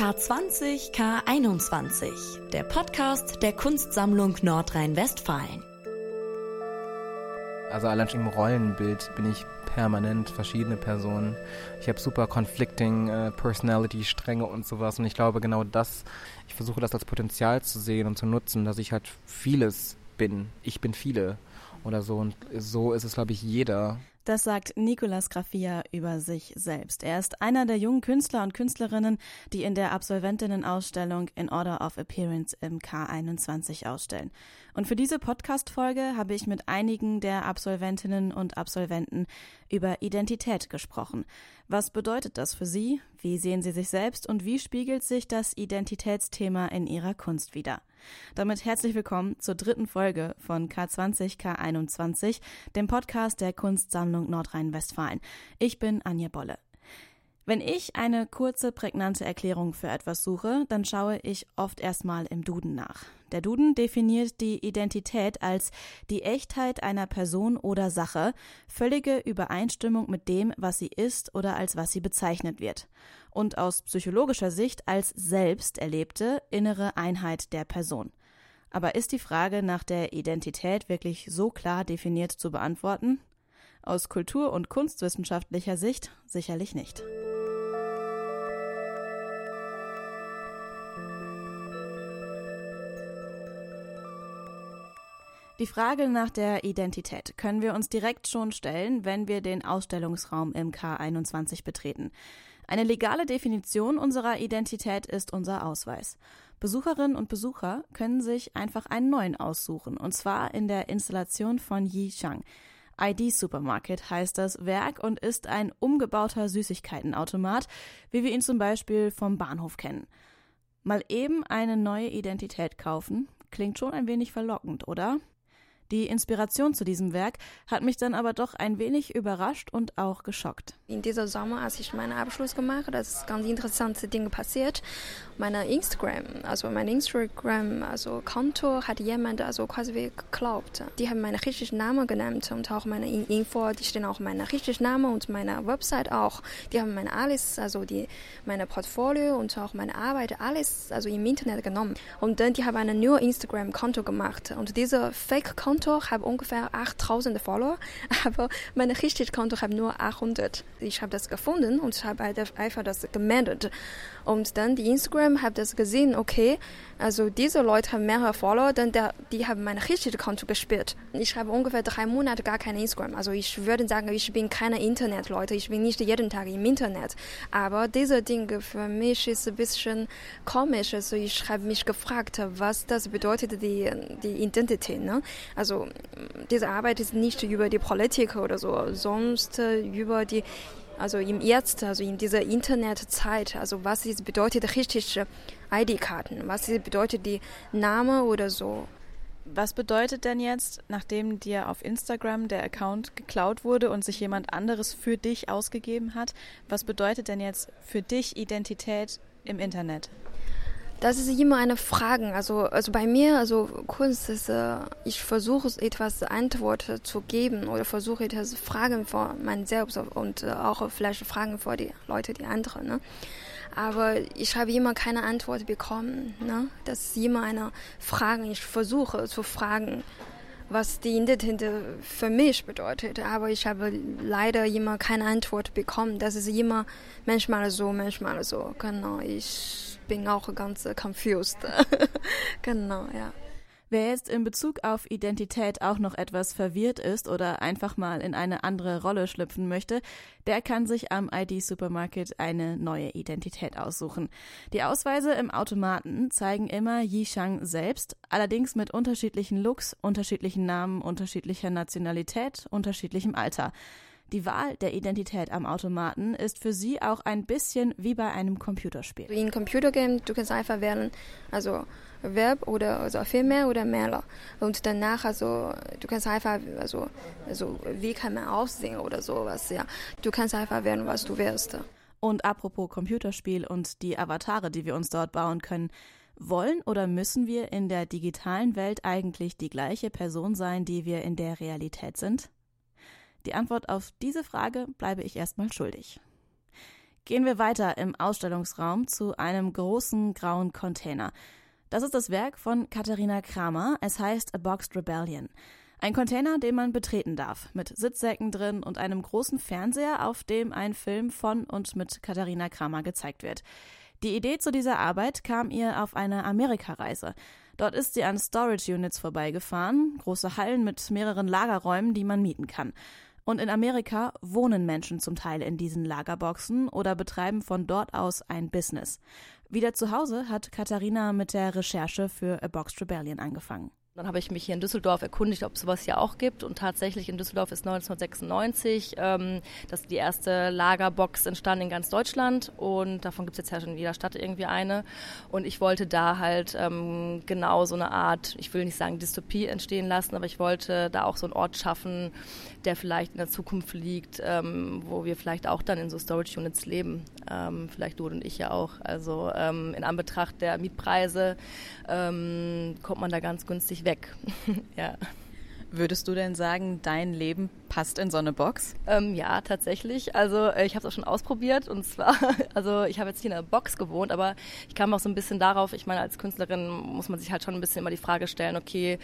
K20 K21, der Podcast der Kunstsammlung Nordrhein-Westfalen. Also allein schon im Rollenbild bin ich permanent verschiedene Personen. Ich habe super conflicting äh, Personality-Stränge und sowas. Und ich glaube genau das, ich versuche das als Potenzial zu sehen und zu nutzen, dass ich halt vieles bin. Ich bin viele oder so. Und so ist es, glaube ich, jeder. Das sagt Nicolas Graffia über sich selbst. Er ist einer der jungen Künstler und Künstlerinnen, die in der Absolventinnenausstellung in Order of Appearance im K21 ausstellen. Und für diese Podcast-Folge habe ich mit einigen der Absolventinnen und Absolventen über Identität gesprochen. Was bedeutet das für Sie? Wie sehen Sie sich selbst und wie spiegelt sich das Identitätsthema in Ihrer Kunst wider? Damit herzlich willkommen zur dritten Folge von K20 K21, dem Podcast der Kunstsammlung Nordrhein-Westfalen. Ich bin Anja Bolle. Wenn ich eine kurze, prägnante Erklärung für etwas suche, dann schaue ich oft erstmal im Duden nach. Der Duden definiert die Identität als die Echtheit einer Person oder Sache, völlige Übereinstimmung mit dem, was sie ist oder als was sie bezeichnet wird. Und aus psychologischer Sicht als selbst erlebte innere Einheit der Person. Aber ist die Frage nach der Identität wirklich so klar definiert zu beantworten? Aus kultur- und kunstwissenschaftlicher Sicht sicherlich nicht. Die Frage nach der Identität können wir uns direkt schon stellen, wenn wir den Ausstellungsraum im K21 betreten. Eine legale Definition unserer Identität ist unser Ausweis. Besucherinnen und Besucher können sich einfach einen neuen aussuchen, und zwar in der Installation von Yi Shang. ID Supermarket heißt das Werk und ist ein umgebauter Süßigkeitenautomat, wie wir ihn zum Beispiel vom Bahnhof kennen. Mal eben eine neue Identität kaufen, klingt schon ein wenig verlockend, oder? Die Inspiration zu diesem Werk hat mich dann aber doch ein wenig überrascht und auch geschockt. In dieser Sommer, als ich meinen Abschluss gemacht habe, ist ganz interessante Dinge passiert. Meine Instagram, also mein Instagram, also Konto hat jemand also quasi geklaut. Die haben meinen richtigen Namen genannt und auch meine Info, die stehen auch mein richtiger Name und meine Website auch. Die haben meine alles, also die meine Portfolio und auch meine Arbeit alles also im Internet genommen. Und dann die haben ein neues Instagram Konto gemacht und dieser Fake Konto Konto habe ungefähr 8000 Follower, aber mein richtiges Konto habe nur 800. Ich habe das gefunden und habe einfach das gemeldet. Und dann die Instagram habe das gesehen, okay, also diese Leute haben mehrere Follower, dann der, die haben mein richtiges Konto gespielt. Ich habe ungefähr drei Monate gar kein Instagram. Also ich würde sagen, ich bin keine Internetleute, ich bin nicht jeden Tag im Internet. Aber diese Dinge für mich ist ein bisschen komisch. Also ich habe mich gefragt, was das bedeutet, die, die Identität. Ne? Also diese Arbeit ist nicht über die Politik oder so, sonst über die also im Jetzt, also in dieser Internetzeit, also was ist, bedeutet richtig ID-Karten, was ist, bedeutet die Name oder so. Was bedeutet denn jetzt, nachdem dir auf Instagram der Account geklaut wurde und sich jemand anderes für dich ausgegeben hat, was bedeutet denn jetzt für dich Identität im Internet? Das ist immer eine Frage. Also, also bei mir, also Kunst ist, äh, ich versuche etwas Antwort zu geben oder versuche etwas Fragen vor mein Selbst und äh, auch vielleicht Fragen vor die Leute, die anderen. Ne? Aber ich habe immer keine Antwort bekommen. Ne? Das ist immer eine Frage. Ich versuche zu fragen, was die Identität für mich bedeutet. Aber ich habe leider immer keine Antwort bekommen. Das ist immer manchmal so, manchmal so. Genau, ich bin auch ganz confused. genau, ja. Wer jetzt in Bezug auf Identität auch noch etwas verwirrt ist oder einfach mal in eine andere Rolle schlüpfen möchte, der kann sich am ID Supermarket eine neue Identität aussuchen. Die Ausweise im Automaten zeigen immer Yishang selbst, allerdings mit unterschiedlichen Looks, unterschiedlichen Namen, unterschiedlicher Nationalität, unterschiedlichem Alter. Die Wahl der Identität am Automaten ist für sie auch ein bisschen wie bei einem Computerspiel. In Computergame, du kannst einfach wählen, also Verb oder also Filme oder Maler. Und danach, also, du kannst einfach, also, also, wie kann man aussehen oder sowas, ja. Du kannst einfach wählen, was du willst. Und apropos Computerspiel und die Avatare, die wir uns dort bauen können, wollen oder müssen wir in der digitalen Welt eigentlich die gleiche Person sein, die wir in der Realität sind? Die Antwort auf diese Frage bleibe ich erstmal schuldig. gehen wir weiter im Ausstellungsraum zu einem großen grauen Container. Das ist das Werk von Katharina Kramer. Es heißt A Boxed Rebellion. Ein Container, den man betreten darf, mit Sitzsäcken drin und einem großen Fernseher, auf dem ein Film von und mit Katharina Kramer gezeigt wird. Die Idee zu dieser Arbeit kam ihr auf einer Amerikareise. Dort ist sie an Storage Units vorbeigefahren, große Hallen mit mehreren Lagerräumen, die man mieten kann. Und in Amerika wohnen Menschen zum Teil in diesen Lagerboxen oder betreiben von dort aus ein Business. Wieder zu Hause hat Katharina mit der Recherche für A Boxed Rebellion angefangen. Dann habe ich mich hier in Düsseldorf erkundigt, ob es sowas hier auch gibt. Und tatsächlich in Düsseldorf ist 1996 ähm, das die erste Lagerbox entstanden in ganz Deutschland. Und davon gibt es jetzt ja schon in jeder Stadt irgendwie eine. Und ich wollte da halt ähm, genau so eine Art, ich will nicht sagen Dystopie entstehen lassen, aber ich wollte da auch so einen Ort schaffen, der vielleicht in der Zukunft liegt, ähm, wo wir vielleicht auch dann in so Storage Units leben. Ähm, vielleicht du und ich ja auch. Also ähm, in Anbetracht der Mietpreise ähm, kommt man da ganz günstig weg. Ja. Würdest du denn sagen, dein Leben passt in so eine Box? Ähm, ja, tatsächlich. Also äh, ich habe es auch schon ausprobiert und zwar, also ich habe jetzt hier in einer Box gewohnt, aber ich kam auch so ein bisschen darauf, ich meine, als Künstlerin muss man sich halt schon ein bisschen immer die Frage stellen, okay,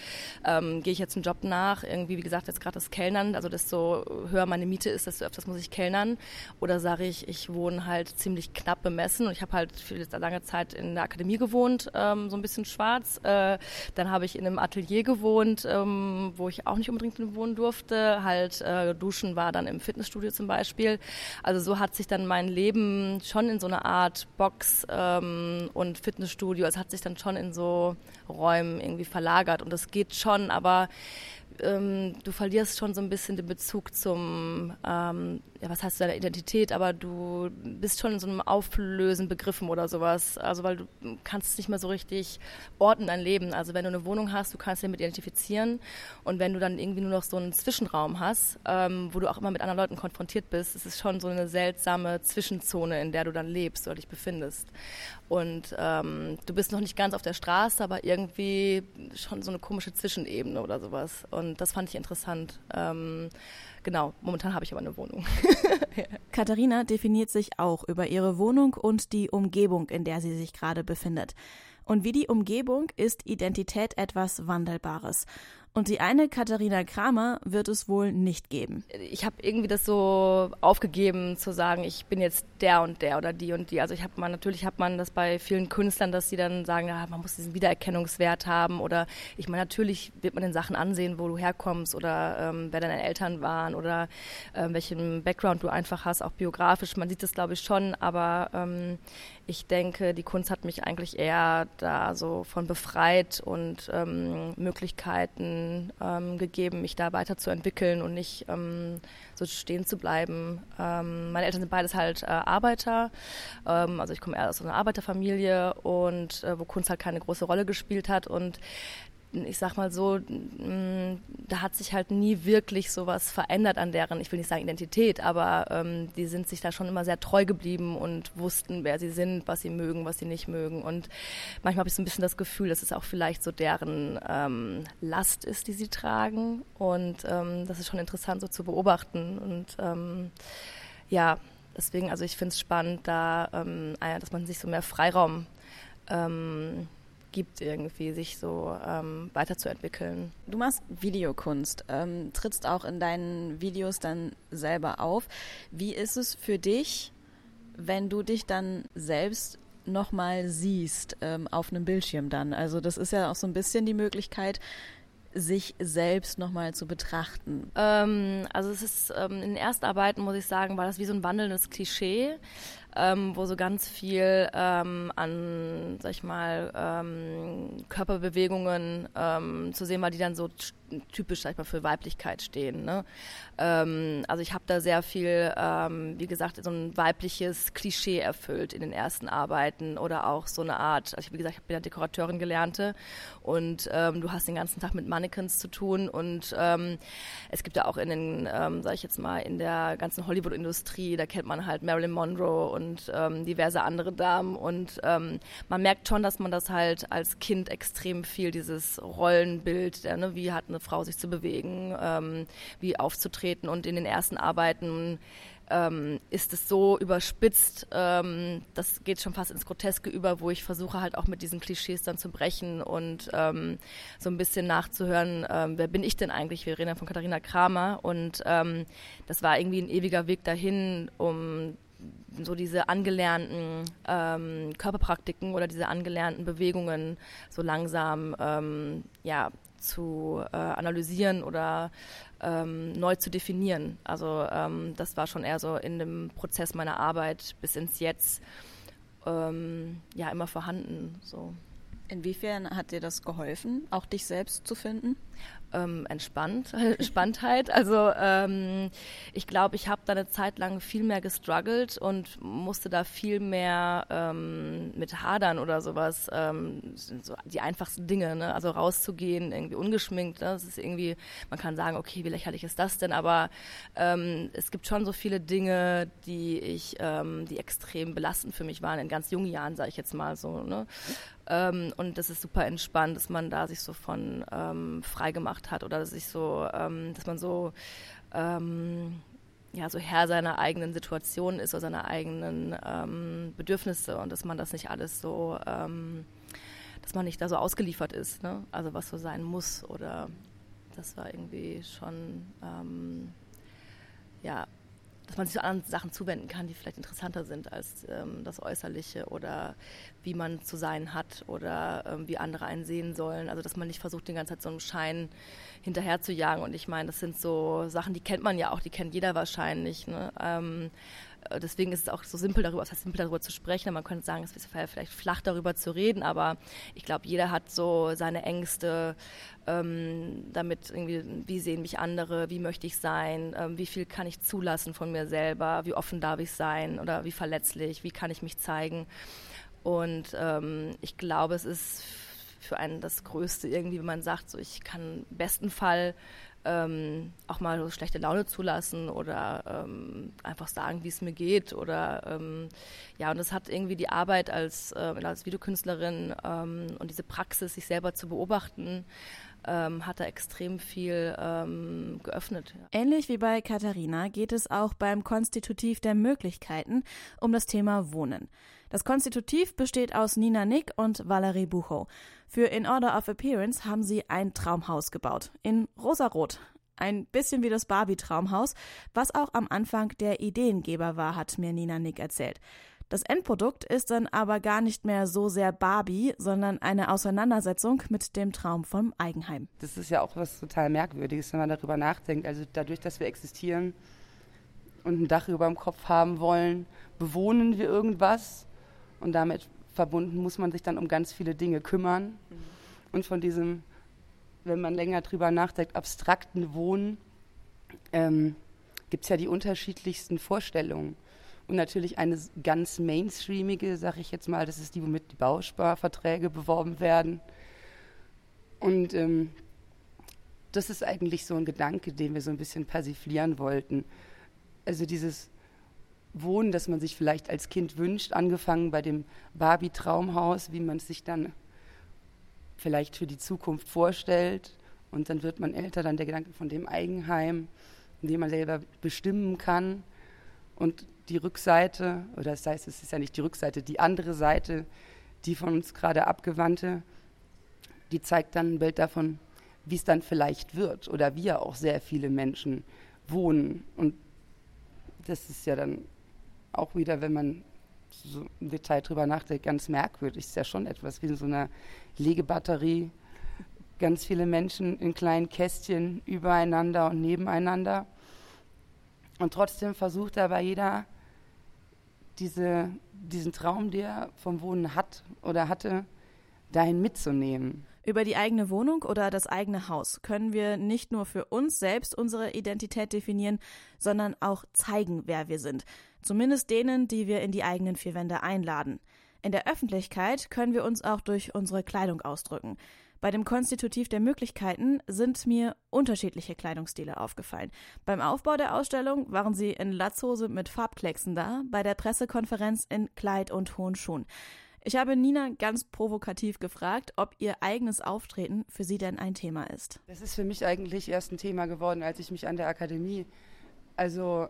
ähm, gehe ich jetzt einen Job nach? Irgendwie, wie gesagt, jetzt gerade das Kellnern, also desto höher meine Miete ist, desto öfters muss ich kellnern. Oder sage ich, ich wohne halt ziemlich knapp bemessen und ich habe halt für lange Zeit in der Akademie gewohnt, ähm, so ein bisschen schwarz. Äh, dann habe ich in einem Atelier gewohnt, ähm, wo ich auch nicht unbedingt wohnen durfte, halt äh, duschen war dann im Fitnessstudio zum Beispiel. Also so hat sich dann mein Leben schon in so eine Art Box ähm, und Fitnessstudio, es hat sich dann schon in so Räumen irgendwie verlagert und das geht schon, aber ähm, du verlierst schon so ein bisschen den Bezug zum, ähm, ja, was heißt deiner Identität, aber du bist schon in so einem Auflösen begriffen oder sowas. Also weil du kannst es nicht mehr so richtig orten, dein Leben. Also wenn du eine Wohnung hast, du kannst dich damit identifizieren und wenn du dann irgendwie nur noch so einen Zwischenraum hast, ähm, wo du auch immer mit anderen Leuten konfrontiert bist, ist es schon so eine seltsame Zwischenzone, in der du dann lebst oder dich befindest. Und ähm, du bist noch nicht ganz auf der Straße, aber irgendwie schon so eine komische Zwischenebene oder sowas. Und das fand ich interessant. Ähm, genau, momentan habe ich aber eine Wohnung. Katharina definiert sich auch über ihre Wohnung und die Umgebung, in der sie sich gerade befindet. Und wie die Umgebung ist Identität etwas Wandelbares. Und die eine Katharina Kramer wird es wohl nicht geben. Ich habe irgendwie das so aufgegeben zu sagen, ich bin jetzt der und der oder die und die. Also ich habe man natürlich hat man das bei vielen Künstlern, dass sie dann sagen, ja, man muss diesen Wiedererkennungswert haben oder ich meine natürlich wird man den Sachen ansehen, wo du herkommst oder ähm, wer deine Eltern waren oder ähm, welchen Background du einfach hast, auch biografisch. Man sieht das glaube ich schon, aber ähm, ich denke, die Kunst hat mich eigentlich eher da so von befreit und ähm, Ähm, gegeben, mich da weiterzuentwickeln und nicht ähm, so stehen zu bleiben. Ähm, meine Eltern sind beides halt äh, Arbeiter, ähm, also ich komme eher aus einer Arbeiterfamilie und äh, wo Kunst halt keine große Rolle gespielt hat und ich sag mal so, mm, da hat sich halt nie wirklich sowas verändert an deren, ich will nicht sagen Identität, aber ähm, die sind sich da schon immer sehr treu geblieben und wussten, wer sie sind, was sie mögen, was sie nicht mögen. Und manchmal habe ich so ein bisschen das Gefühl, dass es auch vielleicht so deren ähm, Last ist, die sie tragen. Und ähm, das ist schon interessant so zu beobachten. Und ähm, ja, deswegen, also ich finde es spannend, da, ähm, dass man sich so mehr Freiraum ähm, gibt, irgendwie sich so ähm, weiterzuentwickeln. Du machst Videokunst, ähm, trittst auch in deinen Videos dann selber auf. Wie ist es für dich, wenn du dich dann selbst nochmal siehst ähm, auf einem Bildschirm dann? Also das ist ja auch so ein bisschen die Möglichkeit, sich selbst nochmal zu betrachten? Ähm, also es ist ähm, in den Erstarbeiten, muss ich sagen, war das wie so ein wandelndes Klischee ähm, wo so ganz viel ähm, an, sag ich mal, ähm, Körperbewegungen ähm, zu sehen war, die dann so typisch, sag ich mal, für Weiblichkeit stehen. Ne? Ähm, also ich habe da sehr viel, ähm, wie gesagt, so ein weibliches Klischee erfüllt in den ersten Arbeiten oder auch so eine Art, also wie gesagt, ich bin ja Dekorateurin gelernte und ähm, du hast den ganzen Tag mit Mannequins zu tun und ähm, es gibt ja auch in den, ähm, sag ich jetzt mal, in der ganzen Hollywood-Industrie, da kennt man halt Marilyn Monroe und ähm, diverse andere Damen und ähm, man merkt schon, dass man das halt als Kind extrem viel, dieses Rollenbild, der, ne, wie hat eine Frau sich zu bewegen, ähm, wie aufzutreten und in den ersten Arbeiten ähm, ist es so überspitzt, ähm, das geht schon fast ins Groteske über, wo ich versuche halt auch mit diesen Klischees dann zu brechen und ähm, so ein bisschen nachzuhören, ähm, wer bin ich denn eigentlich? Wir reden ja von Katharina Kramer und ähm, das war irgendwie ein ewiger Weg dahin, um so diese angelernten ähm, Körperpraktiken oder diese angelernten Bewegungen so langsam ja, zu äh, analysieren oder ähm, neu zu definieren. Also ähm, das war schon eher so in dem Prozess meiner Arbeit bis ins Jetzt ähm, ja immer vorhanden. So. Inwiefern hat dir das geholfen, auch dich selbst zu finden? ähm, entspannt, Entspanntheit. Also ähm, ich glaube, ich habe da eine Zeit lang viel mehr gestruggelt und musste da viel mehr ähm, mit hadern oder sowas. Ähm, so die einfachsten Dinge, ne? also rauszugehen, irgendwie ungeschminkt. Ne? Das ist irgendwie, man kann sagen, okay, wie lächerlich ist das denn? Aber ähm, es gibt schon so viele Dinge, die ich, ähm, die extrem belastend für mich waren in ganz jungen Jahren, sage ich jetzt mal so. Ne? Ähm, und das ist super entspannt, dass man da sich so von ähm, frei gemacht hat oder dass sich so, ähm, dass man so ähm, ja, so Herr seiner eigenen Situation ist oder seiner eigenen ähm, Bedürfnisse und dass man das nicht alles so, ähm, dass man nicht da so ausgeliefert ist, ne? also was so sein muss oder das war irgendwie schon, ja, dass man sich zu anderen Sachen zuwenden kann, die vielleicht interessanter sind als ähm, das Äußerliche oder wie man zu sein hat oder ähm, wie andere einen sehen sollen. Also dass man nicht versucht, die ganze Zeit so einen Schein hinterher zu jagen. Und ich meine, das sind so Sachen, die kennt man ja auch, die kennt jeder wahrscheinlich. Ne? Ähm, äh, deswegen ist es auch so simpel darüber, es heißt simpel darüber zu sprechen. Man könnte sagen, es ist vielleicht flach darüber zu reden, aber ich glaube, jeder hat so seine Ängste ähm, damit irgendwie, wie sehen mich andere, wie möchte ich sein, ähm, wie viel kann ich zulassen von mir selber, wie offen darf ich sein oder wie verletzlich, wie kann ich mich zeigen. Und ähm, ich glaube, es ist für einen das Größte irgendwie, wenn man sagt, so ich kann im besten Fall ähm, auch mal so schlechte Laune zulassen oder ähm, einfach sagen, wie es mir geht. Oder ähm, ja, und das hat irgendwie die Arbeit als, äh, als Videokünstlerin ähm, und diese Praxis, sich selber zu beobachten, ähm, hat da extrem viel ähm, geöffnet. Ähnlich wie bei Katharina geht es auch beim Konstitutiv der Möglichkeiten um das Thema Wohnen. Das Konstitutiv besteht aus Nina Nick und Valerie Buchow. Für In Order of Appearance haben sie ein Traumhaus gebaut. In rosarot. Ein bisschen wie das Barbie-Traumhaus, was auch am Anfang der Ideengeber war, hat mir Nina Nick erzählt. Das Endprodukt ist dann aber gar nicht mehr so sehr Barbie, sondern eine Auseinandersetzung mit dem Traum vom Eigenheim. Das ist ja auch was total Merkwürdiges, wenn man darüber nachdenkt. Also dadurch, dass wir existieren und ein Dach über dem Kopf haben wollen, bewohnen wir irgendwas und damit verbunden muss man sich dann um ganz viele Dinge kümmern. Mhm. Und von diesem, wenn man länger drüber nachdenkt, abstrakten Wohnen, ähm, gibt es ja die unterschiedlichsten Vorstellungen. Und natürlich eine ganz mainstreamige, sage ich jetzt mal, das ist die, womit die Bausparverträge beworben werden. Und ähm, das ist eigentlich so ein Gedanke, den wir so ein bisschen persiflieren wollten. Also dieses Wohnen, das man sich vielleicht als Kind wünscht, angefangen bei dem Barbie-Traumhaus, wie man es sich dann vielleicht für die Zukunft vorstellt. Und dann wird man älter, dann der Gedanke von dem Eigenheim, in dem man selber bestimmen kann. Und die Rückseite, oder das heißt, es ist ja nicht die Rückseite, die andere Seite, die von uns gerade abgewandte, die zeigt dann ein Bild davon, wie es dann vielleicht wird oder wie ja auch sehr viele Menschen wohnen. Und das ist ja dann auch wieder, wenn man so im Detail drüber nachdenkt, ganz merkwürdig. Ist ja schon etwas wie in so einer Legebatterie. Ganz viele Menschen in kleinen Kästchen übereinander und nebeneinander. Und trotzdem versucht aber jeder diese, diesen Traum, den er vom Wohnen hat oder hatte, dahin mitzunehmen. Über die eigene Wohnung oder das eigene Haus können wir nicht nur für uns selbst unsere Identität definieren, sondern auch zeigen, wer wir sind. Zumindest denen, die wir in die eigenen vier Wände einladen. In der Öffentlichkeit können wir uns auch durch unsere Kleidung ausdrücken. Bei dem Konstitutiv der Möglichkeiten sind mir unterschiedliche Kleidungsstile aufgefallen. Beim Aufbau der Ausstellung waren sie in Latzhose mit Farbklecksen da, bei der Pressekonferenz in Kleid und hohen Schuhen. Ich habe Nina ganz provokativ gefragt, ob ihr eigenes Auftreten für sie denn ein Thema ist. Das ist für mich eigentlich erst ein Thema geworden, als ich mich an der Akademie, also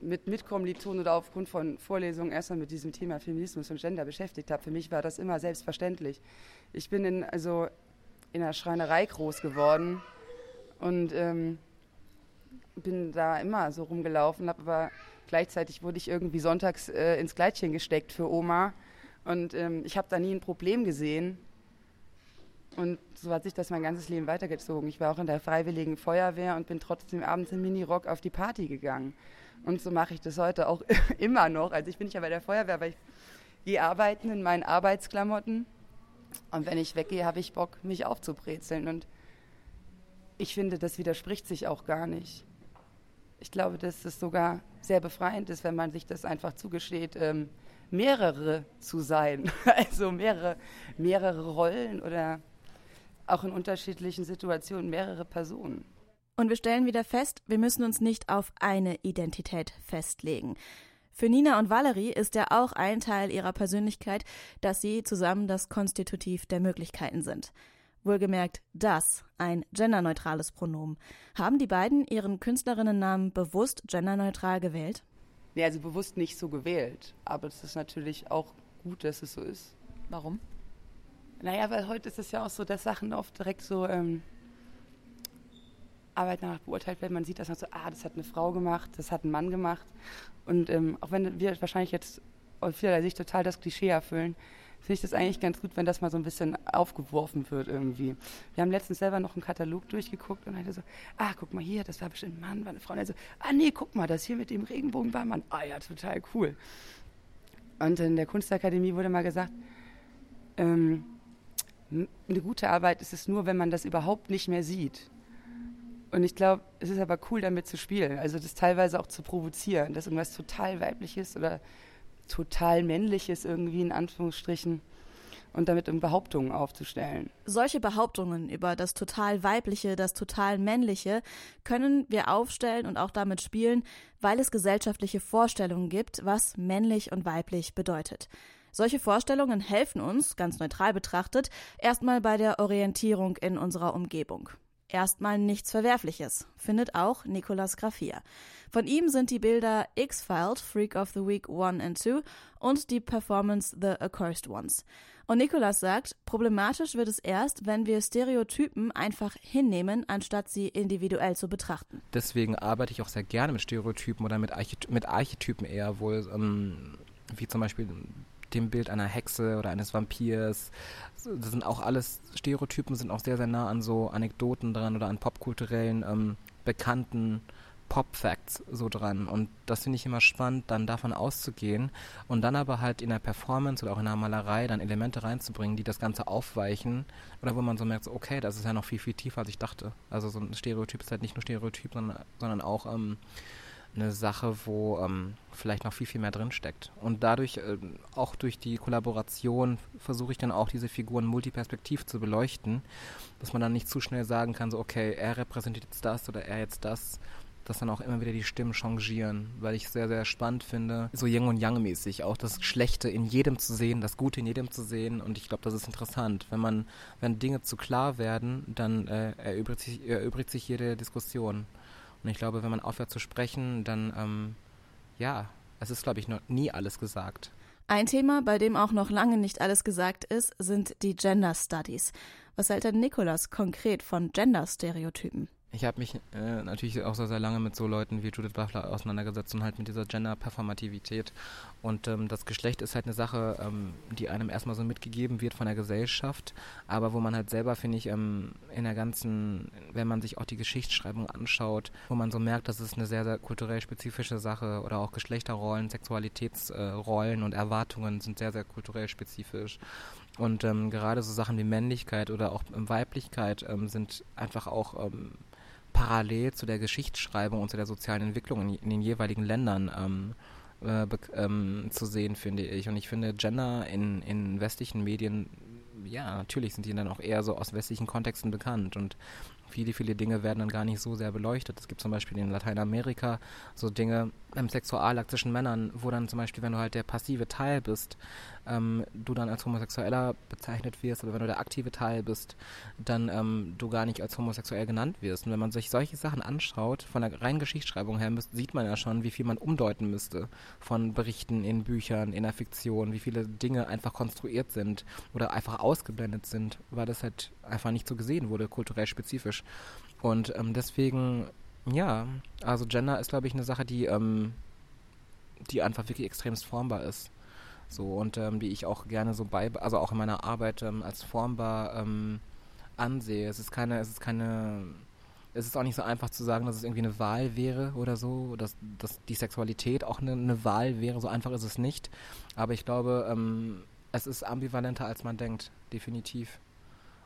mit Mitkommilitonen oder aufgrund von Vorlesungen erstmal mit diesem Thema Feminismus und Gender beschäftigt habe. Für mich war das immer selbstverständlich. Ich bin in, also in einer Schreinerei groß geworden und ähm, bin da immer so rumgelaufen, aber gleichzeitig wurde ich irgendwie sonntags äh, ins Kleidchen gesteckt für Oma und ähm, ich habe da nie ein Problem gesehen. Und so hat sich das mein ganzes Leben weitergezogen. Ich war auch in der Freiwilligen Feuerwehr und bin trotzdem abends im Minirock auf die Party gegangen. Und so mache ich das heute auch immer noch. Also ich bin ja bei der Feuerwehr, weil ich gehe arbeiten in meinen Arbeitsklamotten. Und wenn ich weggehe, habe ich Bock, mich aufzubrezeln. Und ich finde, das widerspricht sich auch gar nicht. Ich glaube, dass es sogar sehr befreiend ist, wenn man sich das einfach zugesteht, ähm, mehrere zu sein. Also mehrere, mehrere Rollen oder auch in unterschiedlichen Situationen mehrere Personen. Und wir stellen wieder fest, wir müssen uns nicht auf eine Identität festlegen. Für Nina und Valerie ist ja auch ein Teil ihrer Persönlichkeit, dass sie zusammen das Konstitutiv der Möglichkeiten sind. Wohlgemerkt das, ein genderneutrales Pronomen. Haben die beiden ihren Künstlerinnennamen bewusst genderneutral gewählt? Nee, also bewusst nicht so gewählt. Aber es ist natürlich auch gut, dass es so ist. Warum? Naja, weil heute ist es ja auch so, dass Sachen oft direkt so ähm, Arbeit danach beurteilt werden. Man sieht das so, ah, das hat eine Frau gemacht, das hat ein Mann gemacht. Und ähm, auch wenn wir wahrscheinlich jetzt aus vielerlei Sicht total das Klischee erfüllen, finde ich das eigentlich ganz gut, wenn das mal so ein bisschen aufgeworfen wird irgendwie. Wir haben letztens selber noch einen Katalog durchgeguckt und hatte so, ah, guck mal hier, das war bestimmt ein Mann, war eine Frau. Und er so, ah nee, guck mal, das hier mit dem Regenbogen war ein Mann. Ah ja, total cool. Und in der Kunstakademie wurde mal gesagt, ähm, eine gute Arbeit ist es nur, wenn man das überhaupt nicht mehr sieht. Und ich glaube, es ist aber cool, damit zu spielen. Also das teilweise auch zu provozieren, dass irgendwas total weibliches oder total männliches irgendwie in Anführungsstrichen und damit Behauptungen aufzustellen. Solche Behauptungen über das total weibliche, das total männliche können wir aufstellen und auch damit spielen, weil es gesellschaftliche Vorstellungen gibt, was männlich und weiblich bedeutet. Solche Vorstellungen helfen uns, ganz neutral betrachtet, erstmal bei der Orientierung in unserer Umgebung erstmal nichts Verwerfliches, findet auch Nicolas Graffia. Von ihm sind die Bilder X-Filed, Freak of the Week 1 and 2 und die Performance The Accursed Ones. Und Nicolas sagt, problematisch wird es erst, wenn wir Stereotypen einfach hinnehmen, anstatt sie individuell zu betrachten. Deswegen arbeite ich auch sehr gerne mit Stereotypen oder mit, Archety mit Archetypen eher wohl, ähm, wie zum Beispiel dem Bild einer Hexe oder eines Vampirs. Das sind auch alles Stereotypen, sind auch sehr, sehr nah an so Anekdoten dran oder an popkulturellen, ähm, bekannten Pop-Facts so dran. Und das finde ich immer spannend, dann davon auszugehen und dann aber halt in der Performance oder auch in der Malerei dann Elemente reinzubringen, die das Ganze aufweichen oder wo man so merkt, okay, das ist ja noch viel, viel tiefer, als ich dachte. Also so ein Stereotyp ist halt nicht nur Stereotyp, sondern, sondern auch ähm, eine Sache, wo ähm, vielleicht noch viel, viel mehr drinsteckt. Und dadurch, äh, auch durch die Kollaboration, versuche ich dann auch diese Figuren multiperspektiv zu beleuchten, dass man dann nicht zu schnell sagen kann, so, okay, er repräsentiert jetzt das oder er jetzt das, dass dann auch immer wieder die Stimmen changieren, weil ich sehr, sehr spannend finde, so Yang und Yang mäßig, auch das Schlechte in jedem zu sehen, das Gute in jedem zu sehen und ich glaube, das ist interessant. Wenn man, wenn Dinge zu klar werden, dann äh, erübrigt, sich, erübrigt sich jede Diskussion. Und ich glaube, wenn man aufhört zu sprechen, dann, ähm, ja, es ist, glaube ich, noch nie alles gesagt. Ein Thema, bei dem auch noch lange nicht alles gesagt ist, sind die Gender Studies. Was hält denn Nikolas konkret von Gender-Stereotypen? Ich habe mich äh, natürlich auch sehr, sehr lange mit so Leuten wie Judith Butler auseinandergesetzt und halt mit dieser Gender-Performativität. Und ähm, das Geschlecht ist halt eine Sache, ähm, die einem erstmal so mitgegeben wird von der Gesellschaft, aber wo man halt selber, finde ich, ähm, in der ganzen, wenn man sich auch die Geschichtsschreibung anschaut, wo man so merkt, dass es eine sehr, sehr kulturell spezifische Sache oder auch Geschlechterrollen, Sexualitätsrollen äh, und Erwartungen sind sehr, sehr kulturell spezifisch. Und ähm, gerade so Sachen wie Männlichkeit oder auch Weiblichkeit ähm, sind einfach auch ähm, parallel zu der Geschichtsschreibung und zu der sozialen Entwicklung in, in den jeweiligen Ländern ähm, äh, ähm, zu sehen, finde ich. Und ich finde Gender in, in westlichen Medien, ja, natürlich sind die dann auch eher so aus westlichen Kontexten bekannt. Und viele, viele Dinge werden dann gar nicht so sehr beleuchtet. Es gibt zum Beispiel in Lateinamerika so Dinge beim Sexualakt zwischen Männern, wo dann zum Beispiel, wenn du halt der passive Teil bist, ähm, du dann als Homosexueller bezeichnet wirst oder wenn du der aktive Teil bist, dann ähm, du gar nicht als homosexuell genannt wirst. Und wenn man sich solche Sachen anschaut, von der reinen Geschichtsschreibung her, sieht man ja schon, wie viel man umdeuten müsste von Berichten in Büchern, in der Fiktion, wie viele Dinge einfach konstruiert sind oder einfach ausgeblendet sind, weil das halt einfach nicht so gesehen wurde, kulturell spezifisch. Und ähm, deswegen, ja, also Gender ist, glaube ich, eine Sache, die, ähm, die einfach wirklich extremst formbar ist. So, und ähm, die ich auch gerne so bei, also auch in meiner Arbeit ähm, als formbar ähm, ansehe. Es ist keine, es ist keine, es ist auch nicht so einfach zu sagen, dass es irgendwie eine Wahl wäre oder so, dass, dass die Sexualität auch eine, eine Wahl wäre. So einfach ist es nicht. Aber ich glaube, ähm, es ist ambivalenter, als man denkt, definitiv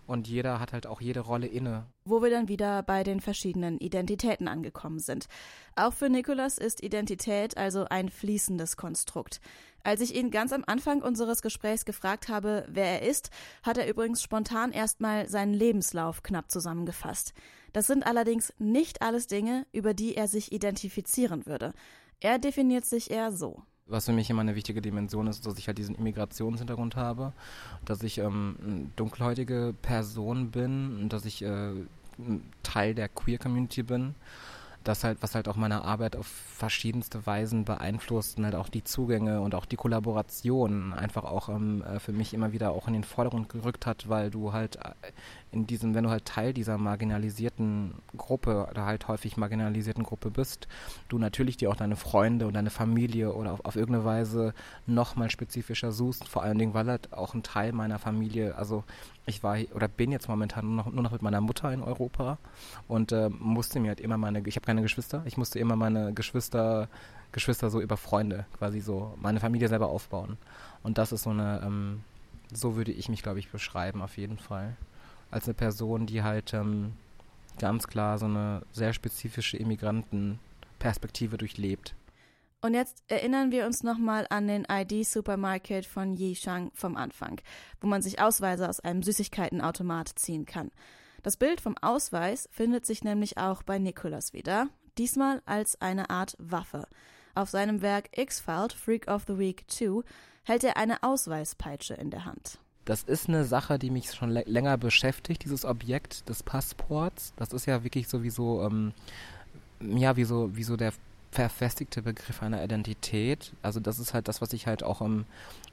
und jeder hat halt auch jede Rolle inne. Wo wir dann wieder bei den verschiedenen Identitäten angekommen sind. Auch für Nikolas ist Identität also ein fließendes Konstrukt. Als ich ihn ganz am Anfang unseres Gesprächs gefragt habe, wer er ist, hat er übrigens spontan erstmal seinen Lebenslauf knapp zusammengefasst. Das sind allerdings nicht alles Dinge, über die er sich identifizieren würde. Er definiert sich eher so was für mich immer eine wichtige Dimension ist, dass ich halt diesen Immigrationshintergrund habe, dass ich ähm, dunkelhäutige Person bin und dass ich äh, Teil der Queer Community bin das halt, was halt auch meine Arbeit auf verschiedenste Weisen beeinflusst und halt auch die Zugänge und auch die Kollaboration einfach auch ähm, äh, für mich immer wieder auch in den Vordergrund gerückt hat, weil du halt äh, in diesem, wenn du halt Teil dieser marginalisierten Gruppe oder halt häufig marginalisierten Gruppe bist, du natürlich dir auch deine Freunde und deine Familie oder auf, auf irgendeine Weise nochmal spezifischer suchst, vor allen Dingen, weil halt auch ein Teil meiner Familie, also ich war oder bin jetzt momentan nur noch, nur noch mit meiner Mutter in Europa und äh, musste mir halt immer meine, ich habe keine Geschwister, ich musste immer meine Geschwister, Geschwister so über Freunde quasi so meine Familie selber aufbauen. Und das ist so eine, ähm, so würde ich mich, glaube ich, beschreiben auf jeden Fall als eine Person, die halt ähm, ganz klar so eine sehr spezifische Immigrantenperspektive durchlebt. Und jetzt erinnern wir uns nochmal an den ID-Supermarket von Yishang vom Anfang, wo man sich Ausweise aus einem Süßigkeitenautomat ziehen kann. Das Bild vom Ausweis findet sich nämlich auch bei Nicholas wieder, diesmal als eine Art Waffe. Auf seinem Werk X-Filed Freak of the Week 2 hält er eine Ausweispeitsche in der Hand. Das ist eine Sache, die mich schon länger beschäftigt, dieses Objekt des Passports. Das ist ja wirklich sowieso, ähm, ja, wie so, wie so der verfestigte Begriff einer Identität. Also das ist halt das, was sich halt auch um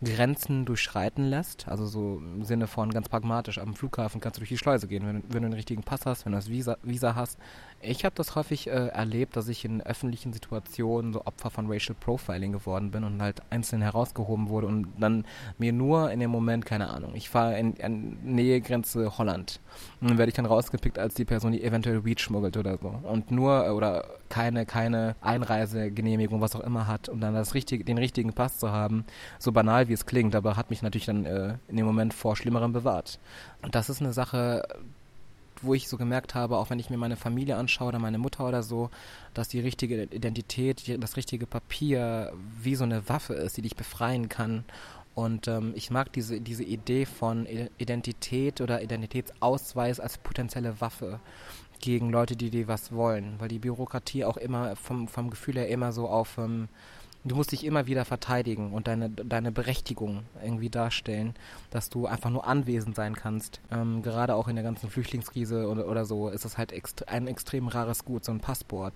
Grenzen durchschreiten lässt. Also so im Sinne von ganz pragmatisch, am Flughafen kannst du durch die Schleuse gehen, wenn, wenn du den richtigen Pass hast, wenn du das Visa, Visa hast. Ich habe das häufig äh, erlebt, dass ich in öffentlichen Situationen so Opfer von Racial Profiling geworden bin und halt einzeln herausgehoben wurde und dann mir nur in dem Moment, keine Ahnung, ich fahre in, in Nähegrenze Holland und dann werde ich dann rausgepickt als die Person, die eventuell Weed schmuggelt oder so und nur äh, oder keine keine Einreisegenehmigung, was auch immer hat und dann das richtige, den richtigen Pass zu haben, so banal wie es klingt, aber hat mich natürlich dann äh, in dem Moment vor Schlimmerem bewahrt. Und das ist eine Sache, wo ich so gemerkt habe, auch wenn ich mir meine Familie anschaue oder meine Mutter oder so, dass die richtige Identität, das richtige Papier wie so eine Waffe ist, die dich befreien kann. Und ähm, ich mag diese, diese Idee von Identität oder Identitätsausweis als potenzielle Waffe gegen Leute, die dir was wollen, weil die Bürokratie auch immer vom, vom Gefühl her immer so auf ähm, du musst dich immer wieder verteidigen und deine, deine Berechtigung irgendwie darstellen, dass du einfach nur anwesend sein kannst. Ähm, gerade auch in der ganzen Flüchtlingskrise oder, oder so ist das halt ext ein extrem rares Gut, so ein Passport.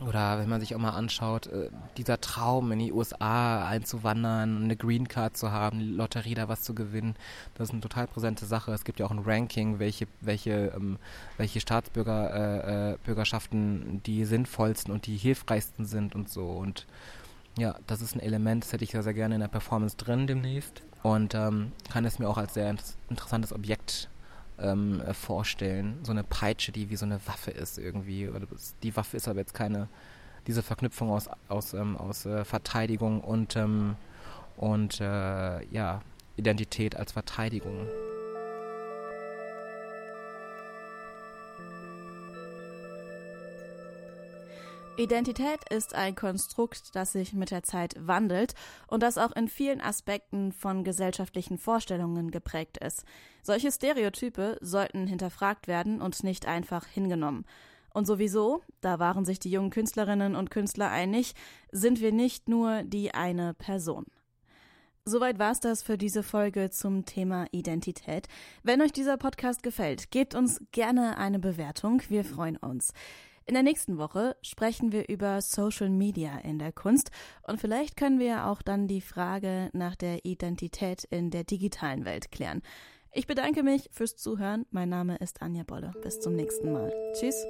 Oder wenn man sich auch mal anschaut, äh, dieser Traum in die USA einzuwandern, eine Green Card zu haben, Lotterie da was zu gewinnen, das ist eine total präsente Sache. Es gibt ja auch ein Ranking, welche, welche, ähm, welche Staatsbürgerschaften äh, äh, die sinnvollsten und die hilfreichsten sind und so. Und ja, das ist ein Element, das hätte ich sehr, sehr gerne in der Performance drin demnächst. Und ähm, kann es mir auch als sehr interessantes Objekt ähm, äh, vorstellen. So eine Peitsche, die wie so eine Waffe ist irgendwie. Die Waffe ist aber jetzt keine, diese Verknüpfung aus, aus, ähm, aus äh, Verteidigung und, ähm, und äh, ja, Identität als Verteidigung. Identität ist ein Konstrukt, das sich mit der Zeit wandelt und das auch in vielen Aspekten von gesellschaftlichen Vorstellungen geprägt ist. Solche Stereotype sollten hinterfragt werden und nicht einfach hingenommen. Und sowieso, da waren sich die jungen Künstlerinnen und Künstler einig, sind wir nicht nur die eine Person. Soweit war's das für diese Folge zum Thema Identität. Wenn euch dieser Podcast gefällt, gebt uns gerne eine Bewertung. Wir freuen uns. In der nächsten Woche sprechen wir über Social Media in der Kunst und vielleicht können wir auch dann die Frage nach der Identität in der digitalen Welt klären. Ich bedanke mich fürs Zuhören. Mein Name ist Anja Bolle. Bis zum nächsten Mal. Tschüss.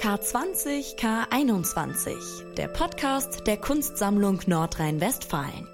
K20 K21, der Podcast der Kunstsammlung Nordrhein-Westfalen.